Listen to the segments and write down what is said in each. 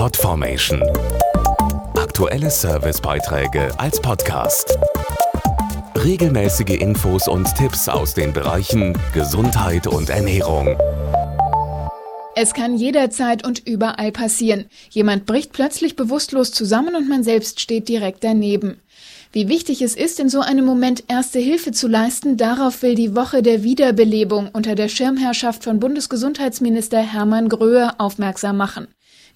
Podformation. Aktuelle Servicebeiträge als Podcast. Regelmäßige Infos und Tipps aus den Bereichen Gesundheit und Ernährung. Es kann jederzeit und überall passieren. Jemand bricht plötzlich bewusstlos zusammen und man selbst steht direkt daneben. Wie wichtig es ist, in so einem Moment erste Hilfe zu leisten, darauf will die Woche der Wiederbelebung unter der Schirmherrschaft von Bundesgesundheitsminister Hermann Gröhe aufmerksam machen.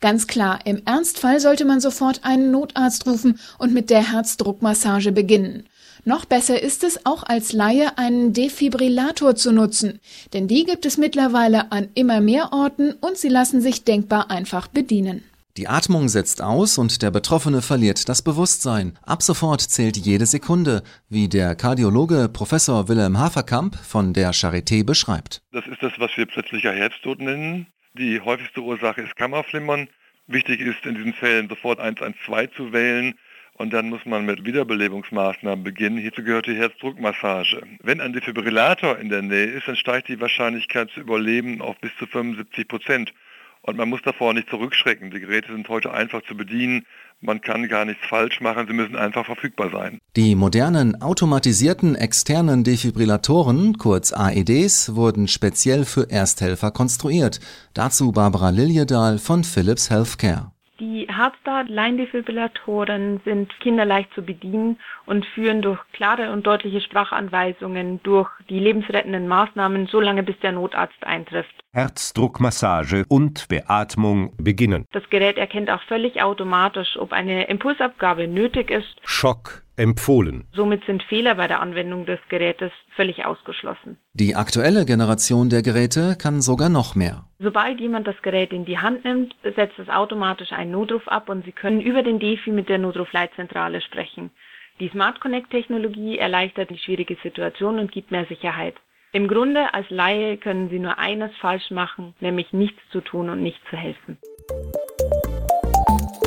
Ganz klar, im Ernstfall sollte man sofort einen Notarzt rufen und mit der Herzdruckmassage beginnen. Noch besser ist es, auch als Laie einen Defibrillator zu nutzen, denn die gibt es mittlerweile an immer mehr Orten und sie lassen sich denkbar einfach bedienen. Die Atmung setzt aus und der Betroffene verliert das Bewusstsein. Ab sofort zählt jede Sekunde, wie der Kardiologe Professor Wilhelm Haferkamp von der Charité beschreibt. Das ist das, was wir plötzlicher Herztod nennen. Die häufigste Ursache ist Kammerflimmern. Wichtig ist in diesen Fällen sofort 112 zu wählen und dann muss man mit Wiederbelebungsmaßnahmen beginnen. Hierzu gehört die Herzdruckmassage. Wenn ein Defibrillator in der Nähe ist, dann steigt die Wahrscheinlichkeit zu überleben auf bis zu 75 Prozent. Und man muss davor nicht zurückschrecken. Die Geräte sind heute einfach zu bedienen. Man kann gar nichts falsch machen. Sie müssen einfach verfügbar sein. Die modernen automatisierten externen Defibrillatoren, kurz AEDs, wurden speziell für Ersthelfer konstruiert. Dazu Barbara Liljedahl von Philips Healthcare. Die Heartstart-Line-Defibrillatoren sind kinderleicht zu bedienen und führen durch klare und deutliche Sprachanweisungen durch die lebensrettenden Maßnahmen so lange, bis der Notarzt eintrifft. Herzdruckmassage und Beatmung beginnen. Das Gerät erkennt auch völlig automatisch, ob eine Impulsabgabe nötig ist. Schock empfohlen. Somit sind Fehler bei der Anwendung des Gerätes völlig ausgeschlossen. Die aktuelle Generation der Geräte kann sogar noch mehr. Sobald jemand das Gerät in die Hand nimmt, setzt es automatisch einen Notruf ab und Sie können über den Defi mit der Notrufleitzentrale sprechen. Die Smart Connect Technologie erleichtert die schwierige Situation und gibt mehr Sicherheit. Im Grunde als Laie können Sie nur eines falsch machen, nämlich nichts zu tun und nicht zu helfen.